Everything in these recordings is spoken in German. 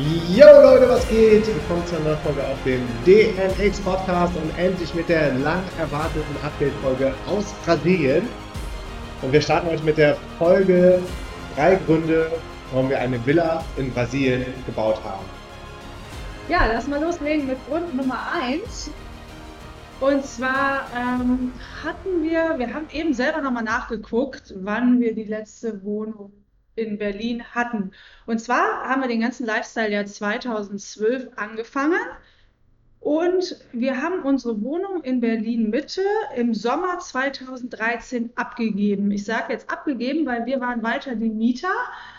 Yo Leute, was geht? Willkommen zu einer neuen Folge auf dem DNX Podcast und endlich mit der lang erwarteten Update-Folge aus Brasilien. Und wir starten heute mit der Folge drei Gründe, warum wir eine Villa in Brasilien gebaut haben. Ja, lass mal loslegen mit Grund Nummer 1. Und zwar ähm, hatten wir, wir haben eben selber nochmal nachgeguckt, wann wir die letzte Wohnung in Berlin hatten. Und zwar haben wir den ganzen Lifestyle ja 2012 angefangen. Und wir haben unsere Wohnung in Berlin Mitte im Sommer 2013 abgegeben. Ich sage jetzt abgegeben, weil wir waren weiter die Mieter,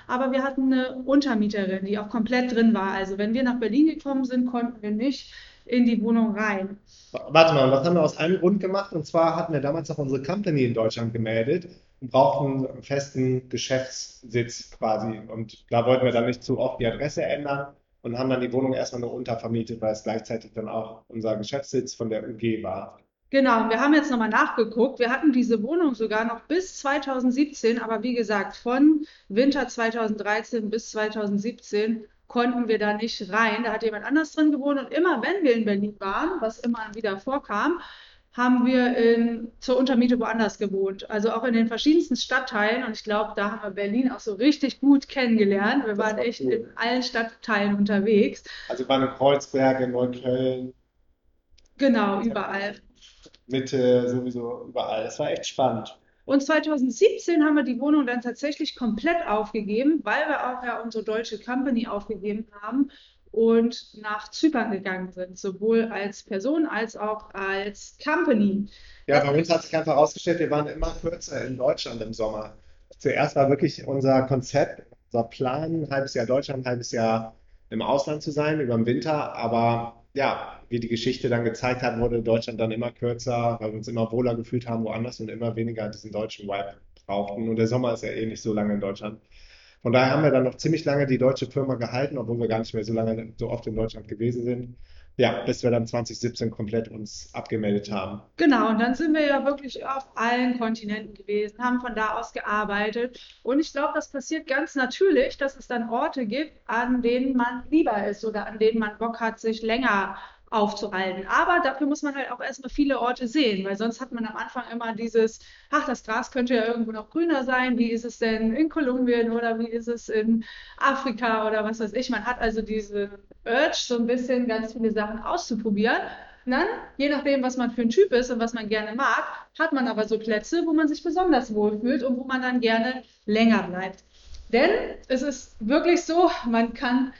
aber wir hatten eine Untermieterin, die auch komplett drin war. Also wenn wir nach Berlin gekommen sind, konnten wir nicht in die Wohnung rein. Warte mal, das haben wir aus einem Grund gemacht. Und zwar hatten wir damals auch unsere Company in Deutschland gemeldet und brauchten einen festen Geschäftssitz quasi. Und da wollten wir dann nicht zu oft die Adresse ändern und haben dann die Wohnung erstmal nur untervermietet, weil es gleichzeitig dann auch unser Geschäftssitz von der UG war. Genau, wir haben jetzt nochmal nachgeguckt. Wir hatten diese Wohnung sogar noch bis 2017, aber wie gesagt, von Winter 2013 bis 2017 konnten wir da nicht rein. Da hat jemand anders drin gewohnt und immer wenn wir in Berlin waren, was immer wieder vorkam, haben wir in, zur Untermiete woanders gewohnt. Also auch in den verschiedensten Stadtteilen. Und ich glaube, da haben wir Berlin auch so richtig gut kennengelernt. Wir waren echt cool. in allen Stadtteilen unterwegs. Also wir waren in Kreuzberg, in Neukölln. Genau, überall. Mitte, sowieso überall. Das war echt spannend. Und 2017 haben wir die Wohnung dann tatsächlich komplett aufgegeben, weil wir auch ja unsere deutsche Company aufgegeben haben und nach Zypern gegangen sind, sowohl als Person als auch als Company. Ja, bei uns hat sich einfach herausgestellt, wir waren immer kürzer in Deutschland im Sommer. Zuerst war wirklich unser Konzept, unser Plan, ein halbes Jahr Deutschland, ein halbes Jahr im Ausland zu sein, über den Winter. Aber ja, wie die Geschichte dann gezeigt hat, wurde Deutschland dann immer kürzer, weil wir uns immer wohler gefühlt haben woanders und immer weniger diesen deutschen Vibe brauchten. Und der Sommer ist ja eh nicht so lange in Deutschland. Von daher haben wir dann noch ziemlich lange die deutsche Firma gehalten, obwohl wir gar nicht mehr so lange so oft in Deutschland gewesen sind. Ja, bis wir dann 2017 komplett uns abgemeldet haben. Genau, und dann sind wir ja wirklich auf allen Kontinenten gewesen, haben von da aus gearbeitet. Und ich glaube, das passiert ganz natürlich, dass es dann Orte gibt, an denen man lieber ist oder an denen man Bock hat, sich länger aufzuhalten. Aber dafür muss man halt auch erstmal viele Orte sehen, weil sonst hat man am Anfang immer dieses, ach, das Gras könnte ja irgendwo noch grüner sein. Wie ist es denn in Kolumbien oder wie ist es in Afrika oder was weiß ich. Man hat also diese Urge, so ein bisschen ganz viele Sachen auszuprobieren. Und dann, je nachdem, was man für ein Typ ist und was man gerne mag, hat man aber so Plätze, wo man sich besonders wohlfühlt und wo man dann gerne länger bleibt. Denn es ist wirklich so, man kann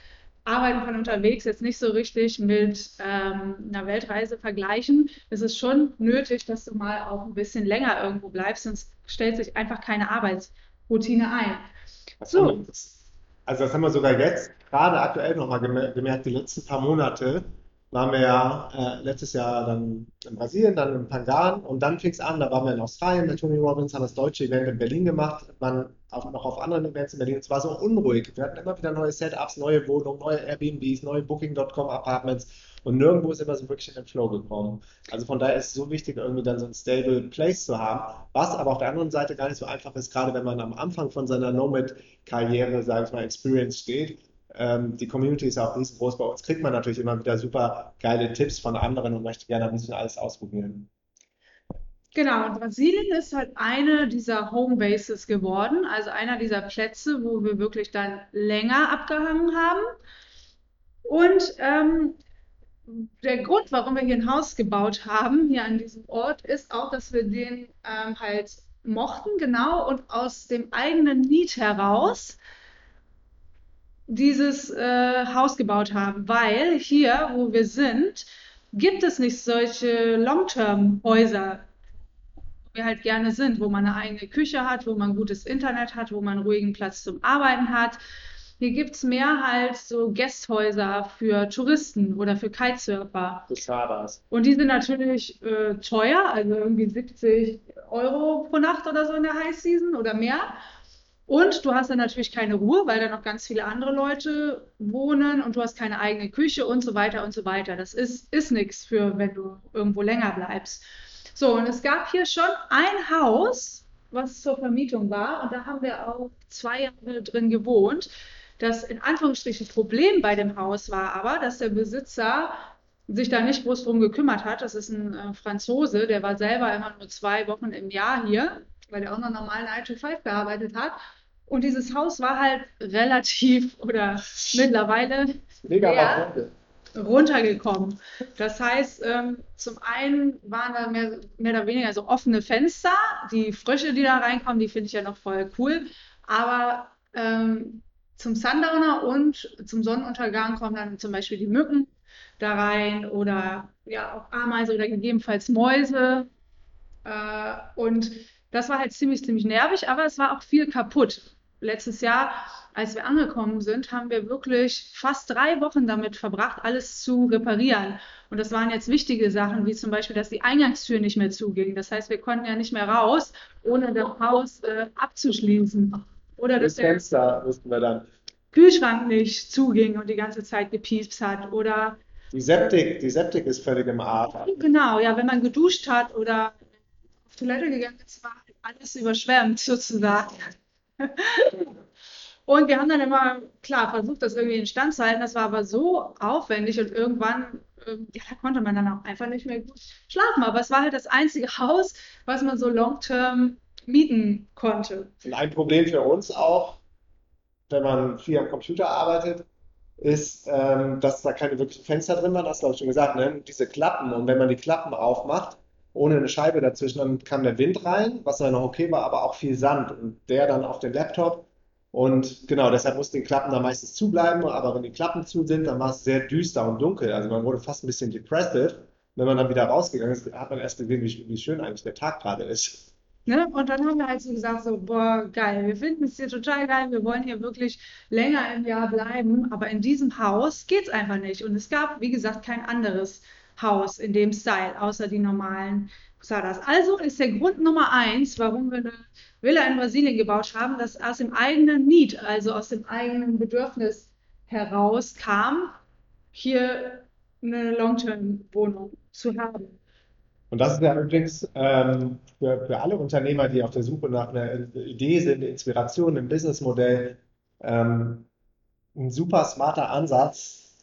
Arbeiten von unterwegs jetzt nicht so richtig mit ähm, einer Weltreise vergleichen. Es ist schon nötig, dass du mal auch ein bisschen länger irgendwo bleibst, sonst stellt sich einfach keine Arbeitsroutine ein. So. Also das haben wir sogar jetzt gerade aktuell nochmal gemerkt, die letzten paar Monate waren wir ja äh, letztes Jahr dann in Brasilien, dann in Pangan und dann fing es an, da waren wir in Australien mit Tony Robbins, haben das deutsche Event in Berlin gemacht, waren auch noch auf anderen Events in Berlin. Es war so unruhig. Wir hatten immer wieder neue Setups, neue Wohnungen, neue Airbnbs, neue Booking.com Apartments und nirgendwo ist immer so wirklich in den Flow gekommen. Also von daher ist es so wichtig, irgendwie dann so ein stable Place zu haben, was aber auf der anderen Seite gar nicht so einfach ist, gerade wenn man am Anfang von seiner Nomad-Karriere, sage ich mal, Experience steht ähm, die Community ist auch riesengroß. Bei uns kriegt man natürlich immer wieder super geile Tipps von anderen und möchte gerne ein bisschen alles ausprobieren. Genau, und Brasilien ist halt eine dieser Homebases geworden, also einer dieser Plätze, wo wir wirklich dann länger abgehangen haben. Und ähm, der Grund, warum wir hier ein Haus gebaut haben, hier an diesem Ort, ist auch, dass wir den ähm, halt mochten, genau, und aus dem eigenen Lied heraus dieses äh, Haus gebaut haben, weil hier, wo wir sind, gibt es nicht solche Long-Term-Häuser, wo wir halt gerne sind, wo man eine eigene Küche hat, wo man gutes Internet hat, wo man einen ruhigen Platz zum Arbeiten hat. Hier gibt es mehr halt so Gästhäuser für Touristen oder für Kitesurfer. Posadas. Und die sind natürlich äh, teuer, also irgendwie 70 Euro pro Nacht oder so in der High Season oder mehr. Und du hast dann natürlich keine Ruhe, weil da noch ganz viele andere Leute wohnen und du hast keine eigene Küche und so weiter und so weiter. Das ist, ist nichts für, wenn du irgendwo länger bleibst. So, und es gab hier schon ein Haus, was zur Vermietung war, und da haben wir auch zwei Jahre drin gewohnt. Das in Anführungsstrichen Problem bei dem Haus war aber, dass der Besitzer sich da nicht groß drum gekümmert hat. Das ist ein äh, Franzose, der war selber immer nur zwei Wochen im Jahr hier, weil er auch noch normal 9 to 5 gearbeitet hat. Und dieses Haus war halt relativ oder mittlerweile Mega runtergekommen. Das heißt, ähm, zum einen waren da mehr, mehr oder weniger so offene Fenster. Die Frösche, die da reinkommen, die finde ich ja noch voll cool. Aber ähm, zum Sundowner und zum Sonnenuntergang kommen dann zum Beispiel die Mücken da rein oder ja auch Ameisen oder gegebenenfalls Mäuse. Äh, und das war halt ziemlich, ziemlich nervig, aber es war auch viel kaputt. Letztes Jahr, als wir angekommen sind, haben wir wirklich fast drei Wochen damit verbracht, alles zu reparieren. Und das waren jetzt wichtige Sachen, wie zum Beispiel, dass die Eingangstür nicht mehr zuging. Das heißt, wir konnten ja nicht mehr raus, ohne das Haus äh, abzuschließen. Oder dass Das der Fenster mussten wir dann. Kühlschrank nicht zuging und die ganze Zeit gepiepst hat. Oder Die Septik, die Septik ist völlig im Arsch. genau, ja, wenn man geduscht hat oder auf Toilette gegangen ist, war alles überschwemmt sozusagen. Und wir haben dann immer, klar, versucht, das irgendwie in Stand zu halten. Das war aber so aufwendig und irgendwann, ähm, ja, da konnte man dann auch einfach nicht mehr gut schlafen. Aber es war halt das einzige Haus, was man so long-term mieten konnte. Und ein Problem für uns auch, wenn man viel am Computer arbeitet, ist, ähm, dass da keine wirklichen Fenster drin waren. Das glaube ich, schon gesagt, ne? Diese Klappen. Und wenn man die Klappen aufmacht, ohne eine Scheibe dazwischen, dann kam der Wind rein, was dann noch okay war, aber auch viel Sand. Und der dann auf den Laptop. Und genau, deshalb mussten die Klappen da meistens zubleiben. Aber wenn die Klappen zu sind, dann war es sehr düster und dunkel. Also man wurde fast ein bisschen depressive. Wenn man dann wieder rausgegangen ist, hat man erst gesehen, wie, wie schön eigentlich der Tag gerade ist. Ne? Und dann haben wir halt so gesagt, so, boah, geil, wir finden es hier total geil, wir wollen hier wirklich länger im Jahr bleiben, aber in diesem Haus geht es einfach nicht. Und es gab, wie gesagt, kein anderes Haus in dem Style, außer die normalen Posadas. Also ist der Grund Nummer eins, warum wir eine Villa in Brasilien gebaut haben, dass aus dem eigenen Need, also aus dem eigenen Bedürfnis heraus kam, hier eine Long-Term-Wohnung zu haben. Und das ist ja übrigens ähm, für, für alle Unternehmer, die auf der Suche nach einer Idee sind, Inspiration, ein Businessmodell, ähm, ein super smarter Ansatz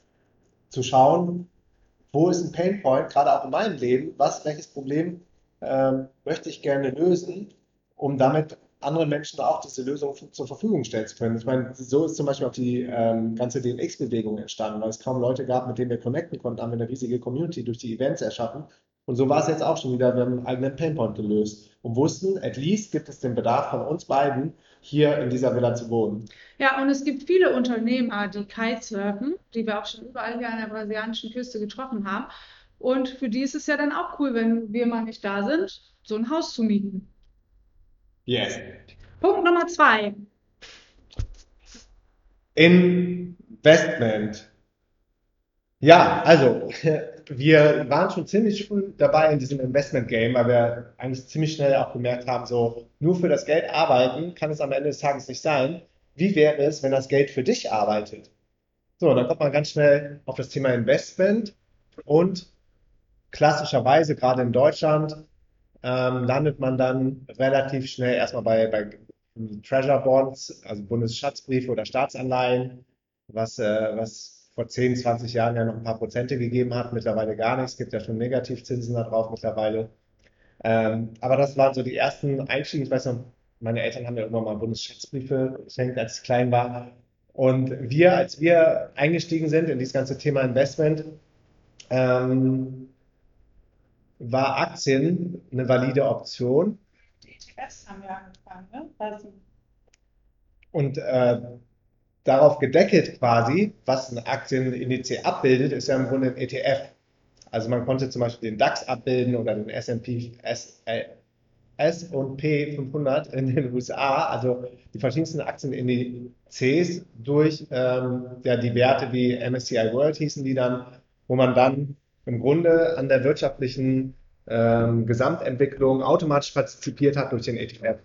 zu schauen, wo ist ein Painpoint, gerade auch in meinem Leben, was, welches Problem ähm, möchte ich gerne lösen, um damit anderen Menschen auch diese Lösung zur Verfügung stellen zu können. Ich meine, so ist zum Beispiel auch die ähm, ganze DNX-Bewegung entstanden, weil es kaum Leute gab, mit denen wir connecten konnten, haben wir eine riesige Community durch die Events erschaffen. Und so war es jetzt auch schon wieder, wir haben einen eigenen Painpoint gelöst und wussten, at least gibt es den Bedarf von uns beiden, hier in dieser Villa zu wohnen. Ja, und es gibt viele Unternehmer, die Kitesurfen, die wir auch schon überall hier an der brasilianischen Küste getroffen haben. Und für die ist es ja dann auch cool, wenn wir mal nicht da sind, so ein Haus zu mieten. Yes. Punkt Nummer zwei. Investment. Ja, also wir waren schon ziemlich früh dabei in diesem Investment-Game, weil wir eigentlich ziemlich schnell auch gemerkt haben, so nur für das Geld arbeiten kann es am Ende des Tages nicht sein. Wie wäre es, wenn das Geld für dich arbeitet? So, dann kommt man ganz schnell auf das Thema Investment und klassischerweise, gerade in Deutschland, ähm, landet man dann relativ schnell erstmal bei, bei Treasure Bonds, also Bundesschatzbriefe oder Staatsanleihen, was, äh, was vor 10, 20 Jahren ja noch ein paar Prozente gegeben hat, mittlerweile gar nichts, es gibt ja schon Negativzinsen da drauf mittlerweile. Ähm, aber das waren so die ersten Einstiege. Ich weiß noch, meine Eltern haben ja irgendwann mal Bundesschatzbriefe geschenkt, als ich klein war. Und wir, als wir eingestiegen sind in dieses ganze Thema Investment, ähm, war Aktien eine valide Option. Die ETFs haben wir angefangen, ne? Und äh, darauf gedeckelt quasi, was ein Aktienindiz abbildet, ist ja im Grunde ein ETF. Also man konnte zum Beispiel den DAX abbilden oder den S&P S&P 500 in den USA, also die verschiedensten Aktienindizes durch ähm, ja, die Werte wie MSCI World hießen die dann, wo man dann im Grunde an der wirtschaftlichen ähm, Gesamtentwicklung automatisch partizipiert hat durch den ETF.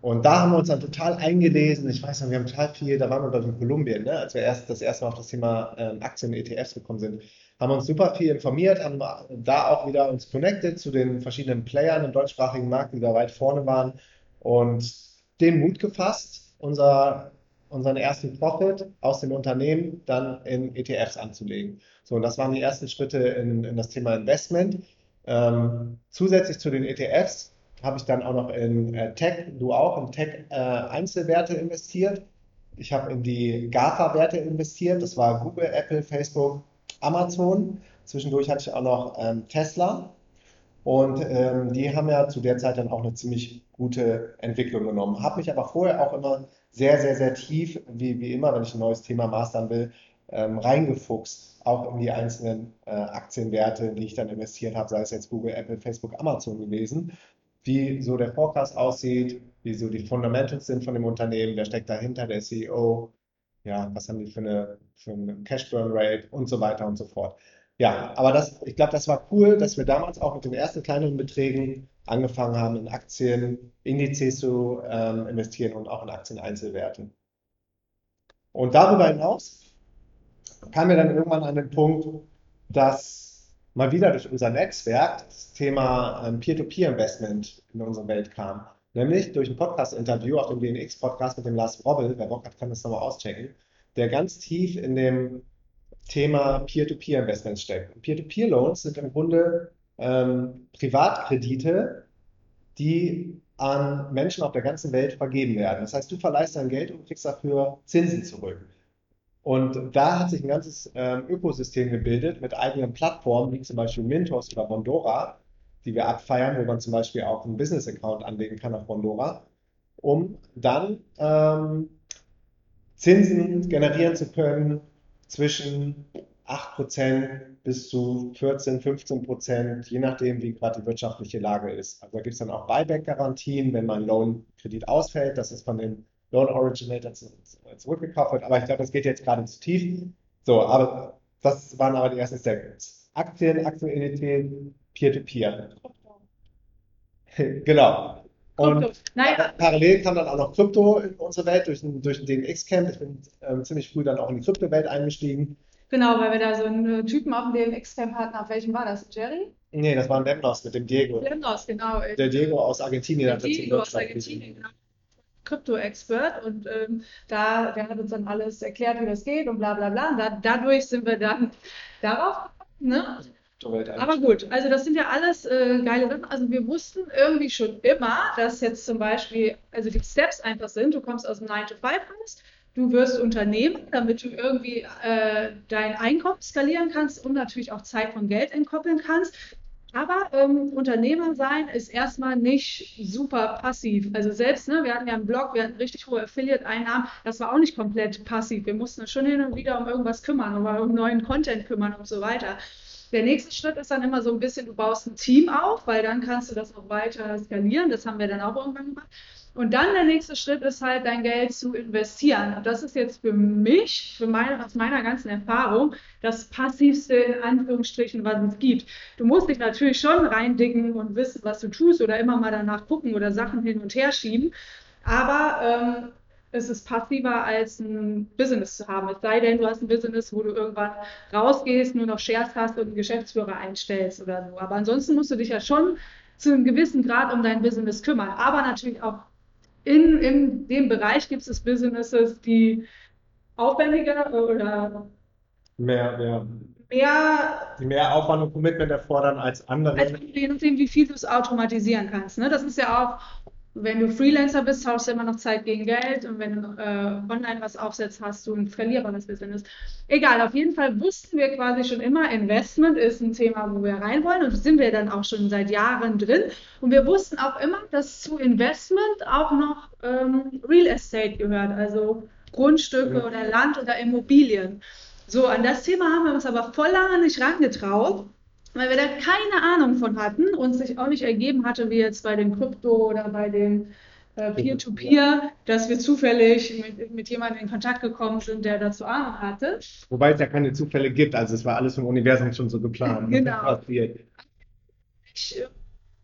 Und da haben wir uns dann total eingelesen. Ich weiß noch, wir haben total viel, da waren wir dort in Kolumbien, ne, als wir erst das erste Mal auf das Thema ähm, Aktien-ETFs gekommen sind, haben uns super viel informiert, haben da auch wieder uns connected zu den verschiedenen Playern im deutschsprachigen Markt, die da weit vorne waren und den Mut gefasst, unser, unseren ersten Profit aus dem Unternehmen dann in ETFs anzulegen. So, und das waren die ersten Schritte in, in das Thema Investment. Ähm, zusätzlich zu den ETFs habe ich dann auch noch in äh, Tech, du auch, in Tech-Einzelwerte äh, investiert. Ich habe in die GAFA-Werte investiert. Das war Google, Apple, Facebook, Amazon. Zwischendurch hatte ich auch noch ähm, Tesla. Und ähm, die haben ja zu der Zeit dann auch eine ziemlich gute Entwicklung genommen. Habe mich aber vorher auch immer sehr, sehr, sehr tief, wie, wie immer, wenn ich ein neues Thema mastern will, ähm, reingefuchst, auch in die einzelnen äh, Aktienwerte, die ich dann investiert habe, sei es jetzt Google, Apple, Facebook, Amazon gewesen wie so der Forecast aussieht, wie so die Fundamentals sind von dem Unternehmen, wer steckt dahinter, der CEO, ja, was haben die für eine, für eine Cash Burn Rate und so weiter und so fort. Ja, aber das, ich glaube, das war cool, dass wir damals auch mit den ersten kleineren Beträgen angefangen haben, in Aktien, Indizes zu ähm, investieren und auch in Aktien-Einzelwerte. Und darüber hinaus kam wir dann irgendwann an den Punkt, dass mal wieder durch unser Netzwerk das Thema ähm, Peer-to-Peer-Investment in unsere Welt kam. Nämlich durch ein Podcast-Interview auf dem DNX-Podcast mit dem Lars Robbel, wer Bock hat, kann das nochmal auschecken, der ganz tief in dem Thema Peer-to-Peer-Investments steckt. Peer-to-Peer-Loans sind im Grunde ähm, Privatkredite, die an Menschen auf der ganzen Welt vergeben werden. Das heißt, du verleihst dein Geld und kriegst dafür Zinsen zurück. Und da hat sich ein ganzes ähm, Ökosystem gebildet mit eigenen Plattformen, wie zum Beispiel Mintos oder Bondora, die wir abfeiern, wo man zum Beispiel auch einen Business-Account anlegen kann auf Bondora, um dann ähm, Zinsen generieren zu können zwischen 8% bis zu 14, 15%, je nachdem, wie gerade die wirtschaftliche Lage ist. Also da gibt es dann auch Buyback-Garantien, wenn mein Loan-Kredit ausfällt. Das ist von den Loan Originator zurückgekauft wird. Aber ich glaube, das geht jetzt gerade zu tief. So, aber das waren aber die ersten Steps. Aktien, Aktualität, Peer-to-Peer. genau. Und naja. parallel kam dann auch noch Krypto in unsere Welt durch den, durch den DNX-Camp. Ich bin ähm, ziemlich früh dann auch in die Kryptowelt eingestiegen. Genau, weil wir da so einen Typen auf dem DNX-Camp hatten. Auf welchem war das? Jerry? Nee, das war ein Lemnos mit dem Diego. Lemnos, genau. Der Diego aus Argentinien. Der Diego aus Argentinien, genau. Krypto-Expert und ähm, da, der hat uns dann alles erklärt, wie das geht und bla bla bla. Da, dadurch sind wir dann darauf ne? Aber gut, also das sind ja alles äh, geile Sachen. Also wir wussten irgendwie schon immer, dass jetzt zum Beispiel, also die Steps einfach sind, du kommst aus dem 9 to 5 raus, du wirst Unternehmen, damit du irgendwie äh, dein Einkommen skalieren kannst und natürlich auch Zeit von Geld entkoppeln kannst. Aber ähm, Unternehmer sein ist erstmal nicht super passiv. Also selbst, ne, wir hatten ja einen Blog, wir hatten richtig hohe Affiliate-Einnahmen, das war auch nicht komplett passiv. Wir mussten uns schon hin und wieder um irgendwas kümmern, um, um neuen Content kümmern und so weiter. Der nächste Schritt ist dann immer so ein bisschen, du baust ein Team auf, weil dann kannst du das auch weiter skalieren. Das haben wir dann auch irgendwann gemacht. Und dann der nächste Schritt ist halt, dein Geld zu investieren. Und das ist jetzt für mich, für meine, aus meiner ganzen Erfahrung, das passivste in Anführungsstrichen, was es gibt. Du musst dich natürlich schon reindicken und wissen, was du tust oder immer mal danach gucken oder Sachen hin und her schieben. Aber ähm, es ist passiver als ein Business zu haben. Es sei denn, du hast ein Business, wo du irgendwann rausgehst, nur noch Shares hast und einen Geschäftsführer einstellst oder so. Aber ansonsten musst du dich ja schon zu einem gewissen Grad um dein Business kümmern. Aber natürlich auch in, in dem Bereich gibt es Businesses, die aufwendiger oder mehr, mehr, mehr, die mehr Aufwand und Commitment erfordern als andere. Also je nachdem, wie viel du es automatisieren kannst. Ne? Das ist ja auch wenn du Freelancer bist, tauschst du immer noch Zeit gegen Geld und wenn du äh, online was aufsetzt, hast du ein verlierbares Business. Egal, auf jeden Fall wussten wir quasi schon immer, Investment ist ein Thema, wo wir rein wollen und sind wir dann auch schon seit Jahren drin. Und wir wussten auch immer, dass zu Investment auch noch ähm, Real Estate gehört, also Grundstücke ja. oder Land oder Immobilien. So, an das Thema haben wir uns aber voll lange nicht rangetraut weil wir da keine Ahnung von hatten und sich auch nicht ergeben hatte, wie jetzt bei dem Krypto oder bei dem äh, Peer-to-Peer, dass wir zufällig mit, mit jemandem in Kontakt gekommen sind, der dazu Ahnung hatte. Wobei es ja keine Zufälle gibt, also es war alles im Universum schon so geplant. Genau. Ich äh,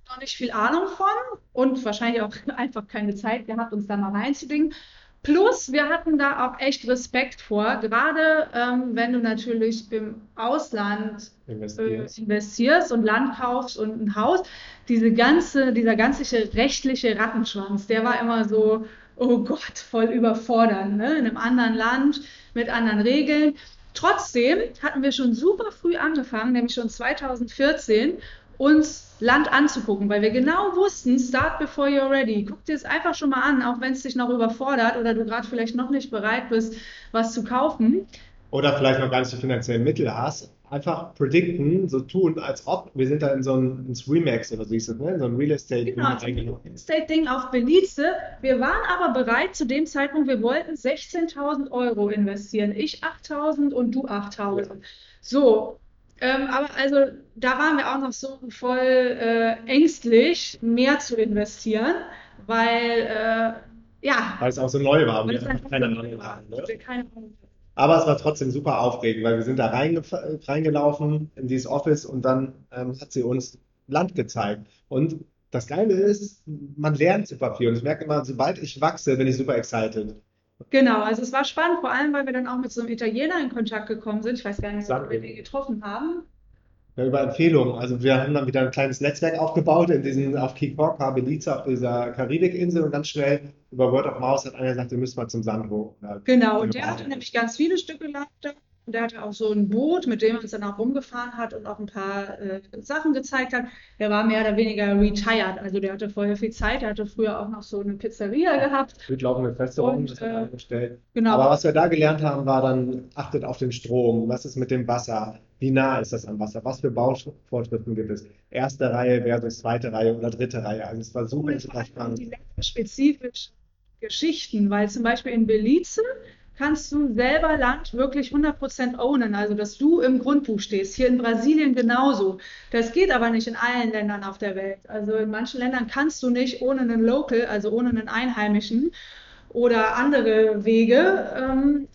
noch nicht viel Ahnung von und wahrscheinlich auch einfach keine Zeit gehabt, uns da mal reinzudingen. Plus, wir hatten da auch echt Respekt vor, gerade ähm, wenn du natürlich im Ausland investierst. Äh, investierst. und Land kaufst und ein Haus. Diese ganze, dieser ganze rechtliche Rattenschwanz, der war immer so, oh Gott, voll überfordernd, ne? in einem anderen Land mit anderen Regeln. Trotzdem hatten wir schon super früh angefangen, nämlich schon 2014, uns Land anzugucken, weil wir genau wussten, start before you're ready. Guck dir es einfach schon mal an, auch wenn es dich noch überfordert oder du gerade vielleicht noch nicht bereit bist, was zu kaufen. Oder vielleicht noch gar nicht die finanziellen Mittel hast. Einfach predikten, so tun, als ob wir sind da in so ein ins Remax oder so hieß es, ne? in so ein Real Estate genau, Real Estate Ding auf Belize. Wir waren aber bereit zu dem Zeitpunkt, wir wollten 16.000 Euro investieren. Ich 8.000 und du 8.000. Ja. So, ähm, aber also da waren wir auch noch so voll äh, ängstlich, mehr zu investieren, weil äh, ja. Weil es auch so neu war, wir keine Ahnung waren. Ne? Aber es war trotzdem super aufregend, weil wir sind da reingelaufen in dieses Office und dann ähm, hat sie uns Land gezeigt. Und das Geile ist, man lernt super viel. Und ich merke immer, sobald ich wachse, bin ich super excited. Genau, also es war spannend, vor allem, weil wir dann auch mit so einem Italiener in Kontakt gekommen sind. Ich weiß gar nicht, ob wir den getroffen haben. Ja, über Empfehlungen. Also wir haben dann wieder ein kleines Netzwerk aufgebaut in diesen, auf Kikor, Belize, auf dieser Karibikinsel und ganz schnell über Word of Mouse hat einer gesagt, wir müssen mal zum Sandro. Genau, und der hatte nämlich ganz viele Stücke gehabt und der hatte auch so ein Boot, mit dem er uns dann auch rumgefahren hat und auch ein paar äh, Sachen gezeigt hat. Der war mehr oder weniger retired, also der hatte vorher viel Zeit. Der hatte früher auch noch so eine Pizzeria gehabt. Durchlaufende Restaurant, das hat eingestellt. Genau. Aber was wir da gelernt haben, war dann, achtet auf den Strom. Was ist mit dem Wasser? Wie nah ist das am Wasser? Was für Bauvorschriften gibt es? Erste Reihe versus zweite Reihe oder dritte Reihe. Also es war super interessant. Die spezifischen Geschichten, weil zum Beispiel in Belize kannst du selber Land wirklich 100% ownen, also dass du im Grundbuch stehst. Hier in Brasilien genauso. Das geht aber nicht in allen Ländern auf der Welt. Also in manchen Ländern kannst du nicht ohne einen Local, also ohne einen Einheimischen oder andere Wege, ähm,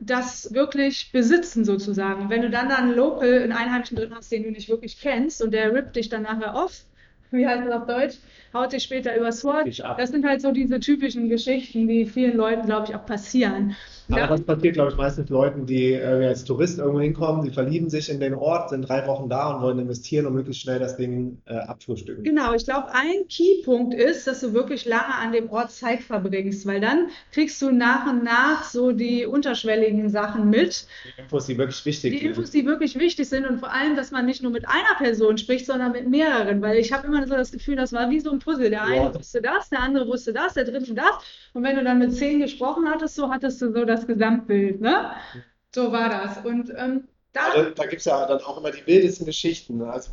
das wirklich besitzen sozusagen. Wenn du dann da einen Local, einen Einheimischen drin hast, den du nicht wirklich kennst und der rippt dich dann nachher off, wie heißt das auf Deutsch? haut dich später übers Wort. Das sind halt so diese typischen Geschichten, die vielen Leuten, glaube ich, auch passieren. Aber ja. das passiert, glaube ich, meistens Leuten, die äh, als Tourist irgendwo hinkommen, die verlieben sich in den Ort, sind drei Wochen da und wollen investieren und möglichst schnell das Ding äh, abfrühstücken. Genau, ich glaube, ein Keypunkt ist, dass du wirklich lange an dem Ort Zeit verbringst, weil dann kriegst du nach und nach so die unterschwelligen Sachen mit. Die Infos, die wirklich wichtig sind. Die Infos, die wirklich wichtig sind und vor allem, dass man nicht nur mit einer Person spricht, sondern mit mehreren, weil ich habe immer so das Gefühl, das war wie so ein Puzzle. Der eine wusste das, der andere wusste das, der dritte das. Und wenn du dann mit zehn gesprochen hattest, so hattest du so das Gesamtbild. Ne? So war das. Und ähm, da, also, da gibt es ja dann auch immer die wildesten Geschichten. Ne? Also,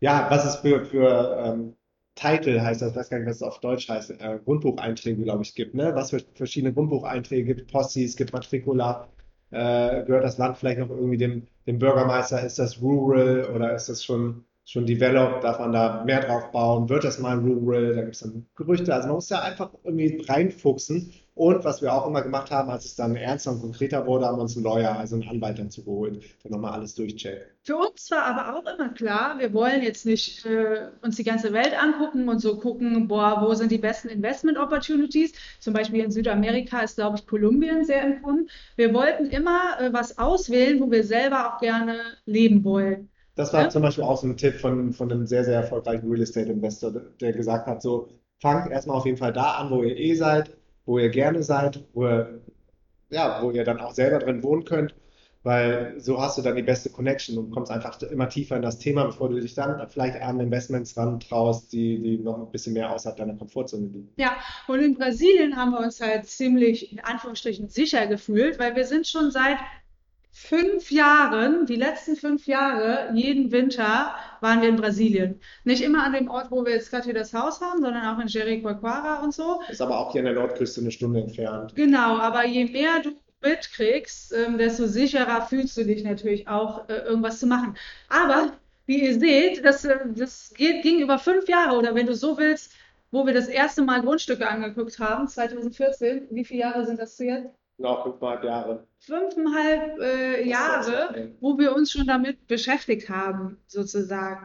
ja, was es für, für ähm, Titel heißt das, weiß gar nicht, was es auf Deutsch heißt, äh, Grundbucheinträge, glaube ich, gibt, ne? Was für verschiedene Grundbucheinträge gibt, Possis, gibt Matricula, äh, gehört das Land vielleicht noch irgendwie dem, dem Bürgermeister, ist das rural oder ist das schon schon developed, darf man da mehr drauf bauen, wird das mal rural, da gibt es dann Gerüchte, also man muss ja einfach irgendwie reinfuchsen und was wir auch immer gemacht haben, als es dann ernster und konkreter wurde, haben wir uns einen Lawyer, also einen Anwalt dazu geholt, der nochmal alles durchcheckt. Für uns war aber auch immer klar, wir wollen jetzt nicht äh, uns die ganze Welt angucken und so gucken, boah, wo sind die besten Investment Opportunities? Zum Beispiel in Südamerika ist, glaube ich, Kolumbien sehr empfunden. Wir wollten immer äh, was auswählen, wo wir selber auch gerne leben wollen. Das war ja? zum Beispiel auch so ein Tipp von, von einem sehr, sehr erfolgreichen Real Estate Investor, der gesagt hat, so, fangt erstmal auf jeden Fall da an, wo ihr eh seid, wo ihr gerne seid, wo ihr, ja, wo ihr dann auch selber drin wohnen könnt, weil so hast du dann die beste Connection und kommst einfach immer tiefer in das Thema, bevor du dich dann vielleicht an Investments ran traust, die, die noch ein bisschen mehr außerhalb deiner Komfortzone liegen. Ja, und in Brasilien haben wir uns halt ziemlich, in Anführungsstrichen, sicher gefühlt, weil wir sind schon seit fünf Jahren, die letzten fünf Jahre, jeden Winter waren wir in Brasilien. Nicht immer an dem Ort, wo wir jetzt gerade hier das Haus haben, sondern auch in Jericoacoara und so. Ist aber auch hier an der Nordküste eine Stunde entfernt. Genau, aber je mehr du mitkriegst, ähm, desto sicherer fühlst du dich natürlich auch, äh, irgendwas zu machen. Aber wie ihr seht, das, äh, das geht, ging über fünf Jahre oder wenn du so willst, wo wir das erste Mal Grundstücke angeguckt haben, 2014, wie viele Jahre sind das jetzt? Noch fünfeinhalb Jahre. Fünfeinhalb äh, Jahre, wo wir uns schon damit beschäftigt haben, sozusagen.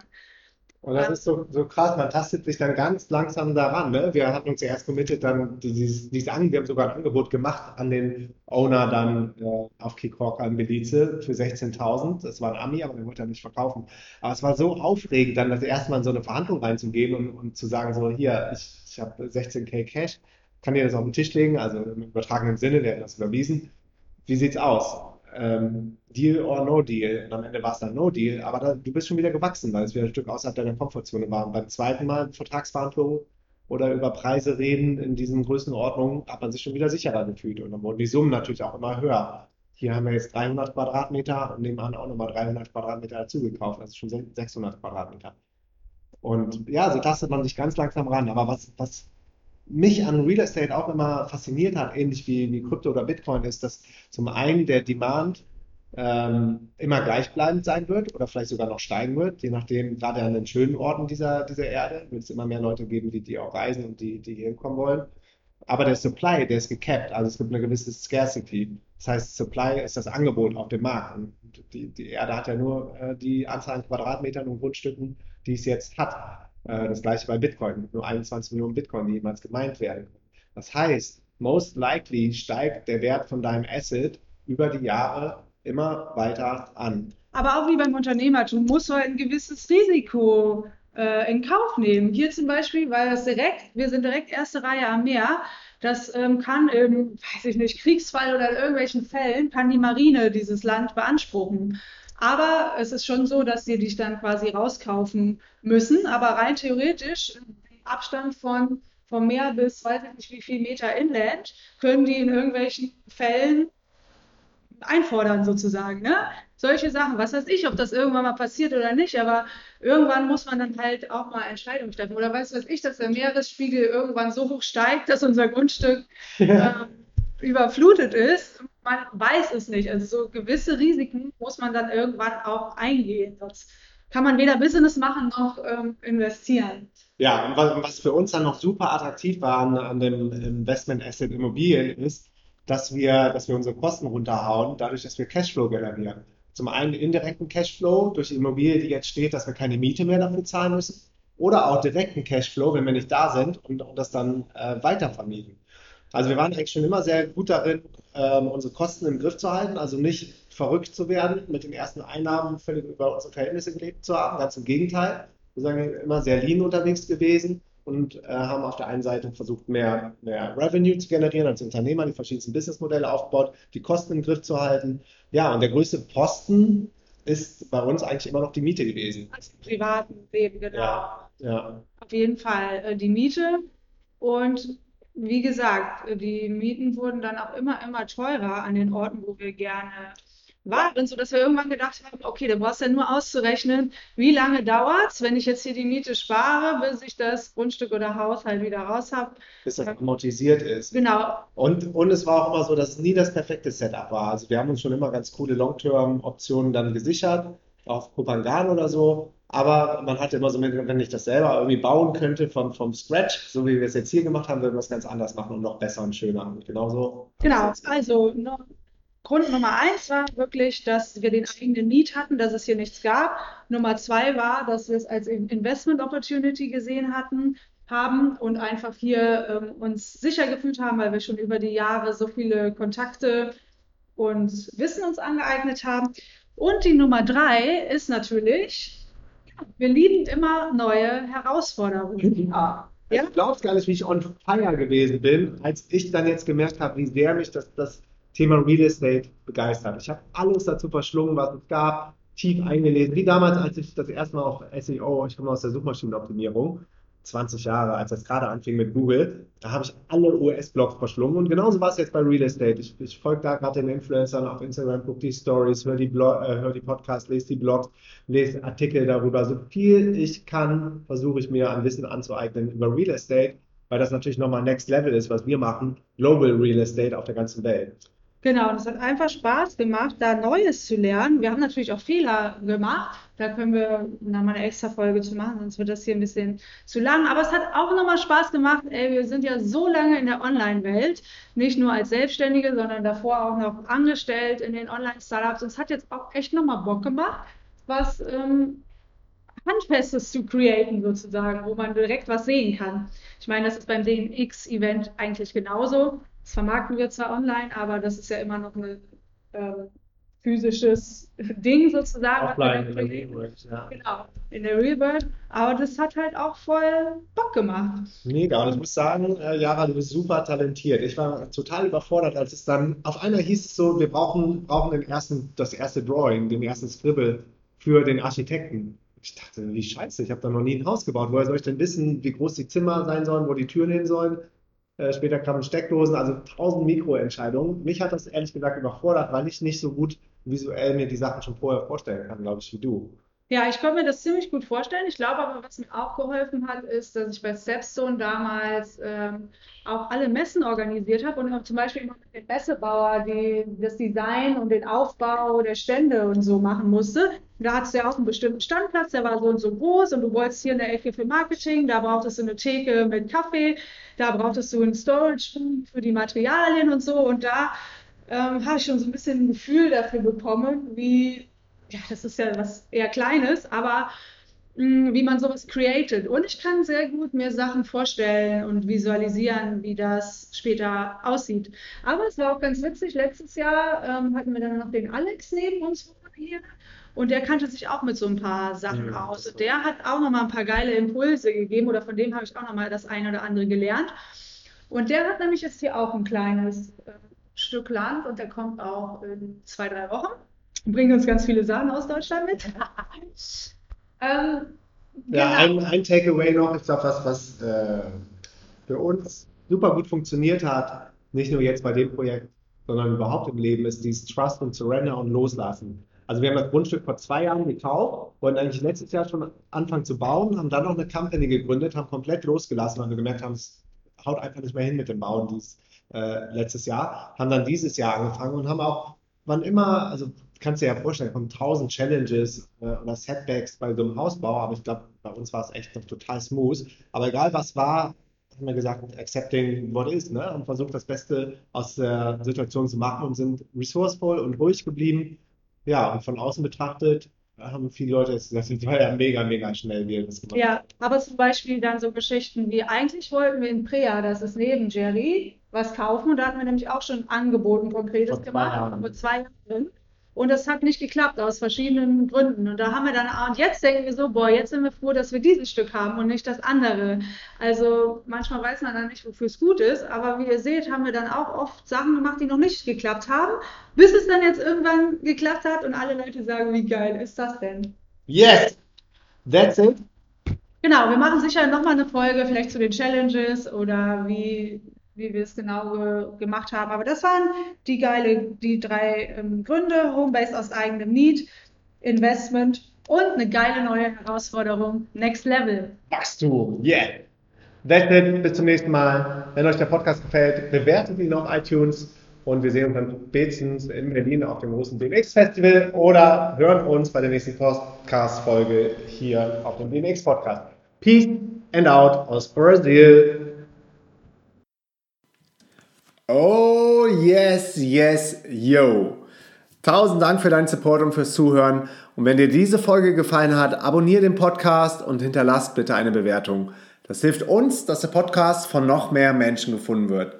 Und das ist so, so krass, man tastet sich dann ganz langsam daran. Ne? Wir hatten uns ja erst committed, dann dieses, dieses Angebot, wir haben sogar ein Angebot gemacht an den Owner dann äh, auf Kickhawk an Belize für 16.000. Das war ein Ami, aber der wollte ja nicht verkaufen. Aber es war so aufregend, dann das erste Mal in so eine Verhandlung reinzugehen und, und zu sagen, so hier, ich, ich habe 16k Cash, kann dir das auf den Tisch legen, also im übertragenen Sinne, der hat das überwiesen. Wie sieht's aus? ähm, Deal or No Deal. Und am Ende war es dann No Deal, aber da, du bist schon wieder gewachsen, weil es wieder ein Stück außerhalb deiner Komfortzone war. Und beim zweiten Mal Vertragsverhandlungen oder über Preise reden in diesen Größenordnungen, hat man sich schon wieder sicherer gefühlt. Und dann wurden die Summen natürlich auch immer höher. Hier haben wir jetzt 300 Quadratmeter und nebenan auch nochmal 300 Quadratmeter dazu gekauft, also schon 600 Quadratmeter. Und ja, so tastet man sich ganz langsam ran. Aber was, was mich an Real Estate auch immer fasziniert hat, ähnlich wie, wie Krypto oder Bitcoin, ist, dass zum einen der Demand ähm, immer gleichbleibend sein wird oder vielleicht sogar noch steigen wird, je nachdem, gerade an den schönen Orten dieser, dieser Erde, wird es immer mehr Leute geben, die, die auch reisen und die, die hier hinkommen wollen. Aber der Supply, der ist gecapped, also es gibt eine gewisse Scarcity. Das heißt, Supply ist das Angebot auf dem Markt. Und die, die Erde hat ja nur äh, die Anzahl an Quadratmetern und Grundstücken, die es jetzt hat. Äh, das gleiche bei Bitcoin, nur 21 Millionen Bitcoin, die jemals gemeint werden. Das heißt, most likely steigt der Wert von deinem Asset über die Jahre immer weiter an. Aber auch wie beim Unternehmertum muss halt ein gewisses Risiko äh, in Kauf nehmen. Hier zum Beispiel, weil das direkt, wir sind direkt erste Reihe am Meer, das ähm, kann im, weiß ich nicht, Kriegsfall oder in irgendwelchen Fällen, kann die Marine dieses Land beanspruchen. Aber es ist schon so, dass sie dich dann quasi rauskaufen müssen. Aber rein theoretisch, Abstand von vom Meer bis weiß ich nicht wie viel Meter inland, können die in irgendwelchen Fällen einfordern sozusagen. Ne? Solche Sachen, was weiß ich, ob das irgendwann mal passiert oder nicht, aber irgendwann muss man dann halt auch mal Entscheidungen treffen. Oder weiß was ich, dass der Meeresspiegel irgendwann so hoch steigt, dass unser Grundstück ja. äh, überflutet ist man weiß es nicht. Also so gewisse Risiken muss man dann irgendwann auch eingehen. Sonst kann man weder Business machen noch ähm, investieren. Ja, und was, was, für uns dann noch super attraktiv war an, an dem Investment Asset Immobilien ist, dass wir, dass wir unsere Kosten runterhauen, dadurch, dass wir Cashflow generieren. Zum einen indirekten Cashflow durch die Immobilie, die jetzt steht, dass wir keine Miete mehr dafür zahlen müssen. Oder auch direkten Cashflow, wenn wir nicht da sind und, und das dann äh, weitervermieten. Also wir waren eigentlich schon immer sehr gut darin, ähm, unsere Kosten im Griff zu halten, also nicht verrückt zu werden, mit den ersten Einnahmen völlig über unsere Verhältnisse gelebt zu haben. Ganz im Gegenteil. Wir sind immer sehr lean unterwegs gewesen und äh, haben auf der einen Seite versucht, mehr, mehr Revenue zu generieren als Unternehmer, die verschiedensten Businessmodelle aufgebaut, die Kosten im Griff zu halten. Ja, und der größte Posten ist bei uns eigentlich immer noch die Miete gewesen. Als privaten Leben, genau. Ja, ja. Auf jeden Fall äh, die Miete. Und wie gesagt, die Mieten wurden dann auch immer, immer teurer an den Orten, wo wir gerne waren, sodass wir irgendwann gedacht haben, okay, du brauchst ja nur auszurechnen, wie lange dauert es, wenn ich jetzt hier die Miete spare, bis ich das Grundstück oder Haus halt wieder raus habe. Bis das amortisiert ist. Genau. Und, und es war auch immer so, dass es nie das perfekte Setup war. Also wir haben uns schon immer ganz coole Long-Term-Optionen dann gesichert, auf Kopangan oder so. Aber man hatte immer so, wenn ich das selber irgendwie bauen könnte vom, vom Scratch, so wie wir es jetzt hier gemacht haben, würden wir es ganz anders machen und noch besser und schöner. Und genauso. Genau, also no, Grund Nummer eins war wirklich, dass wir den eigenen Need hatten, dass es hier nichts gab. Nummer zwei war, dass wir es als Investment Opportunity gesehen hatten, haben und einfach hier ähm, uns sicher gefühlt haben, weil wir schon über die Jahre so viele Kontakte und Wissen uns angeeignet haben. Und die Nummer drei ist natürlich, wir lieben immer neue Herausforderungen. Ja. Ja? Du glaubst gar nicht, wie ich on fire gewesen bin, als ich dann jetzt gemerkt habe, wie sehr mich das, das Thema Real Estate begeistert. Ich habe alles dazu verschlungen, was es gab, tief eingelesen. Wie damals, als ich das erste Mal auf SEO, ich komme aus der Suchmaschinenoptimierung, 20 Jahre, als das gerade anfing mit Google, da habe ich alle US-Blogs verschlungen und genauso war es jetzt bei Real Estate. Ich, ich folge da gerade den Influencern auf Instagram, gucke die Stories, höre die, äh, hör die Podcasts, lese die Blogs, lese Artikel darüber. So viel ich kann, versuche ich mir an Wissen anzueignen über Real Estate, weil das natürlich nochmal Next Level ist, was wir machen, Global Real Estate auf der ganzen Welt. Genau, es hat einfach Spaß gemacht, da Neues zu lernen. Wir haben natürlich auch Fehler gemacht. Da können wir nochmal eine extra Folge zu machen, sonst wird das hier ein bisschen zu lang. Aber es hat auch nochmal Spaß gemacht. Ey, wir sind ja so lange in der Online-Welt, nicht nur als Selbstständige, sondern davor auch noch angestellt in den Online-Startups. Und es hat jetzt auch echt nochmal Bock gemacht, was ähm, Handfestes zu createn sozusagen, wo man direkt was sehen kann. Ich meine, das ist beim DNX-Event eigentlich genauso. Das vermarkten wir zwar online, aber das ist ja immer noch ein äh, physisches Ding sozusagen. Offline in der Real World, ja. Genau, in der Real World. Aber das hat halt auch voll Bock gemacht. Mega. Und ich muss sagen, äh, Jara, du bist super talentiert. Ich war total überfordert, als es dann auf einmal hieß es so, wir brauchen, brauchen den ersten, das erste Drawing, den ersten Scribble für den Architekten. Ich dachte, wie scheiße, ich habe da noch nie ein Haus gebaut. Woher soll ich denn wissen, wie groß die Zimmer sein sollen, wo die Türen hin sollen? Äh, später kamen Steckdosen, also tausend Mikroentscheidungen. Mich hat das ehrlich gesagt überfordert, weil ich nicht so gut visuell mir die Sachen schon vorher vorstellen kann, glaube ich, wie du. Ja, ich konnte mir das ziemlich gut vorstellen. Ich glaube aber, was mir auch geholfen hat, ist, dass ich bei Stepstone damals ähm, auch alle Messen organisiert habe und auch zum Beispiel immer mit dem Messebauer die, das Design und den Aufbau der Stände und so machen musste. Da hattest du ja auch einen bestimmten Standplatz, der war so und so groß und du wolltest hier in der Ecke für Marketing, da brauchtest du eine Theke mit Kaffee, da brauchtest du einen Storage für die Materialien und so. Und da ähm, habe ich schon so ein bisschen ein Gefühl dafür bekommen, wie ja, das ist ja was eher Kleines, aber mh, mm, wie man sowas created. Und ich kann sehr gut mir Sachen vorstellen und visualisieren, wie das später aussieht. Aber es war auch ganz witzig. Letztes Jahr ähm, hatten wir dann noch den Alex neben uns hier. Und der kannte sich auch mit so ein paar Sachen ja, aus. Und der hat auch nochmal ein paar geile Impulse gegeben oder von dem habe ich auch nochmal das eine oder andere gelernt. Und der hat nämlich jetzt hier auch ein kleines äh, Stück Land und der kommt auch in zwei, drei Wochen bringt uns ganz viele Sachen aus Deutschland mit. ähm, ja, genau. ein, ein Takeaway noch, ich glaube, was, was äh, für uns super gut funktioniert hat, nicht nur jetzt bei dem Projekt, sondern überhaupt im Leben, ist dieses Trust und Surrender und Loslassen. Also wir haben das Grundstück vor zwei Jahren gekauft, wollten eigentlich letztes Jahr schon anfangen zu bauen, haben dann noch eine Company gegründet, haben komplett losgelassen, weil wir gemerkt haben, es haut einfach nicht mehr hin mit dem Bauen dies, äh, letztes Jahr, haben dann dieses Jahr angefangen und haben auch, wann immer, also kannst dir ja vorstellen, kommen tausend Challenges äh, oder Setbacks bei so einem Hausbau, aber ich glaube, bei uns war es echt noch total smooth. Aber egal was war, haben wir gesagt, accepting what is, ne? Und versucht das Beste aus der Situation zu machen und sind resourceful und ruhig geblieben. Ja, und von außen betrachtet haben viele Leute jetzt gesagt, das war ja mega, mega schnell, wie ihr das gemacht Ja, aber zum Beispiel dann so Geschichten wie, eigentlich wollten wir in Prea, das ist neben Jerry, was kaufen und da hatten wir nämlich auch schon Angeboten konkretes gemacht, vor zwei Jahren. Und das hat nicht geklappt aus verschiedenen Gründen. Und da haben wir dann, und jetzt denken wir so, boah, jetzt sind wir froh, dass wir dieses Stück haben und nicht das andere. Also manchmal weiß man dann nicht, wofür es gut ist. Aber wie ihr seht, haben wir dann auch oft Sachen gemacht, die noch nicht geklappt haben, bis es dann jetzt irgendwann geklappt hat und alle Leute sagen, wie geil ist das denn? Yes, that's it. Genau, wir machen sicher nochmal eine Folge, vielleicht zu den Challenges oder wie wie wir es genau ge gemacht haben. Aber das waren die geile, die drei ähm, Gründe: Homebase aus eigenem Need, Investment und eine geile neue Herausforderung: Next Level. Wachstum, yeah. That's it. Bis zum nächsten Mal. Wenn euch der Podcast gefällt, bewertet ihn auf iTunes und wir sehen uns dann spätestens in Berlin auf dem großen DMX Festival oder hören uns bei der nächsten Podcast-Folge hier auf dem DMX Podcast. Peace and out aus Brasil. Oh, yes, yes, yo. Tausend Dank für deinen Support und fürs Zuhören. Und wenn dir diese Folge gefallen hat, abonniere den Podcast und hinterlasst bitte eine Bewertung. Das hilft uns, dass der Podcast von noch mehr Menschen gefunden wird.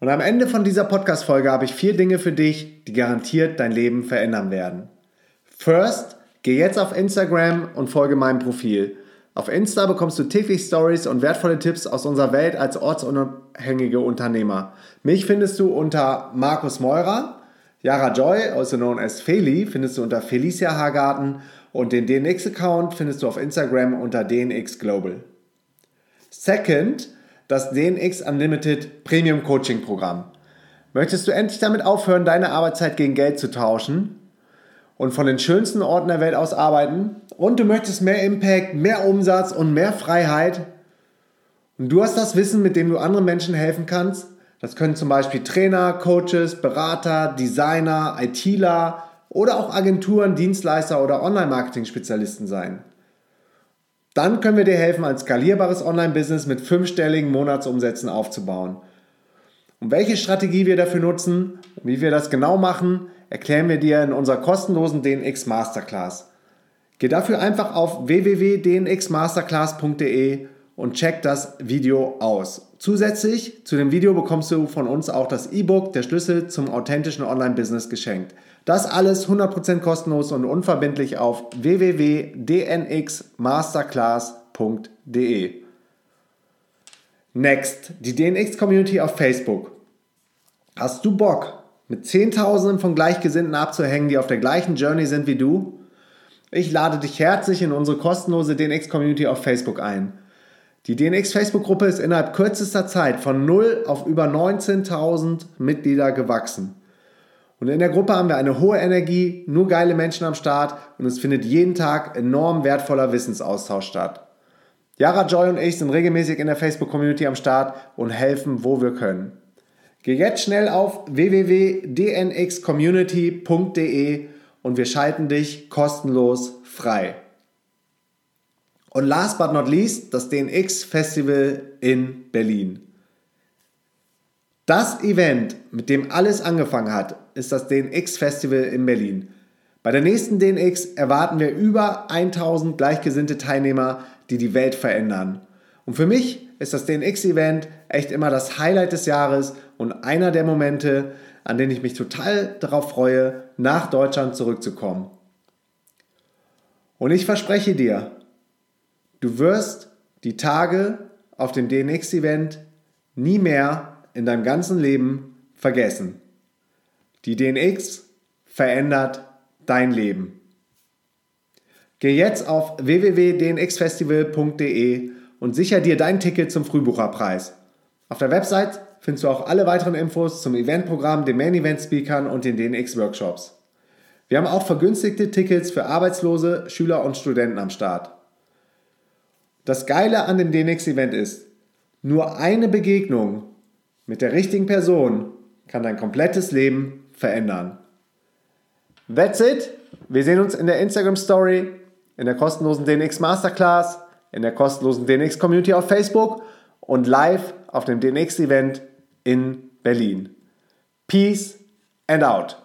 Und am Ende von dieser Podcast-Folge habe ich vier Dinge für dich, die garantiert dein Leben verändern werden. First, geh jetzt auf Instagram und folge meinem Profil. Auf Insta bekommst du täglich Stories und wertvolle Tipps aus unserer Welt als ortsunabhängige Unternehmer. Mich findest du unter Markus Meurer, Yara Joy, also known as Feli, findest du unter Felicia Hagarten und den DNX-Account findest du auf Instagram unter DNX Global. Second, das DNX Unlimited Premium Coaching Programm. Möchtest du endlich damit aufhören, deine Arbeitszeit gegen Geld zu tauschen? Und von den schönsten Orten der Welt aus arbeiten und du möchtest mehr Impact, mehr Umsatz und mehr Freiheit und du hast das Wissen, mit dem du anderen Menschen helfen kannst, Das können zum Beispiel Trainer, Coaches, Berater, Designer, ITler oder auch Agenturen, Dienstleister oder Online-Marketing-Spezialisten sein. Dann können wir dir helfen, ein skalierbares Online-Business mit fünfstelligen Monatsumsätzen aufzubauen. Und welche Strategie wir dafür nutzen und wie wir das genau machen, erklären wir dir in unserer kostenlosen DNX Masterclass. Geh dafür einfach auf www.dnxmasterclass.de und check das Video aus. Zusätzlich zu dem Video bekommst du von uns auch das E-Book Der Schlüssel zum authentischen Online-Business geschenkt. Das alles 100% kostenlos und unverbindlich auf www.dnxmasterclass.de. Next, die DNX Community auf Facebook. Hast du Bock, mit Zehntausenden von Gleichgesinnten abzuhängen, die auf der gleichen Journey sind wie du? Ich lade dich herzlich in unsere kostenlose DNX Community auf Facebook ein. Die DNX Facebook-Gruppe ist innerhalb kürzester Zeit von 0 auf über 19.000 Mitglieder gewachsen. Und in der Gruppe haben wir eine hohe Energie, nur geile Menschen am Start und es findet jeden Tag enorm wertvoller Wissensaustausch statt. Yara Joy und ich sind regelmäßig in der Facebook-Community am Start und helfen, wo wir können. Geh jetzt schnell auf www.dnxcommunity.de und wir schalten dich kostenlos frei. Und last but not least, das DNX Festival in Berlin. Das Event, mit dem alles angefangen hat, ist das DNX Festival in Berlin. Bei der nächsten DNX erwarten wir über 1000 gleichgesinnte Teilnehmer, die die Welt verändern. Und für mich ist das DNX-Event echt immer das Highlight des Jahres und einer der Momente, an denen ich mich total darauf freue, nach Deutschland zurückzukommen. Und ich verspreche dir, Du wirst die Tage auf dem DNX-Event nie mehr in deinem ganzen Leben vergessen. Die DNX verändert dein Leben. Geh jetzt auf www.dnxfestival.de und sicher dir dein Ticket zum Frühbucherpreis. Auf der Website findest du auch alle weiteren Infos zum Eventprogramm, den Main Event Speakern und den DNX Workshops. Wir haben auch vergünstigte Tickets für Arbeitslose, Schüler und Studenten am Start. Das Geile an dem DNX-Event ist, nur eine Begegnung mit der richtigen Person kann dein komplettes Leben verändern. That's it. Wir sehen uns in der Instagram Story, in der kostenlosen DNX Masterclass, in der kostenlosen DNX Community auf Facebook und live auf dem DNX Event in Berlin. Peace and out.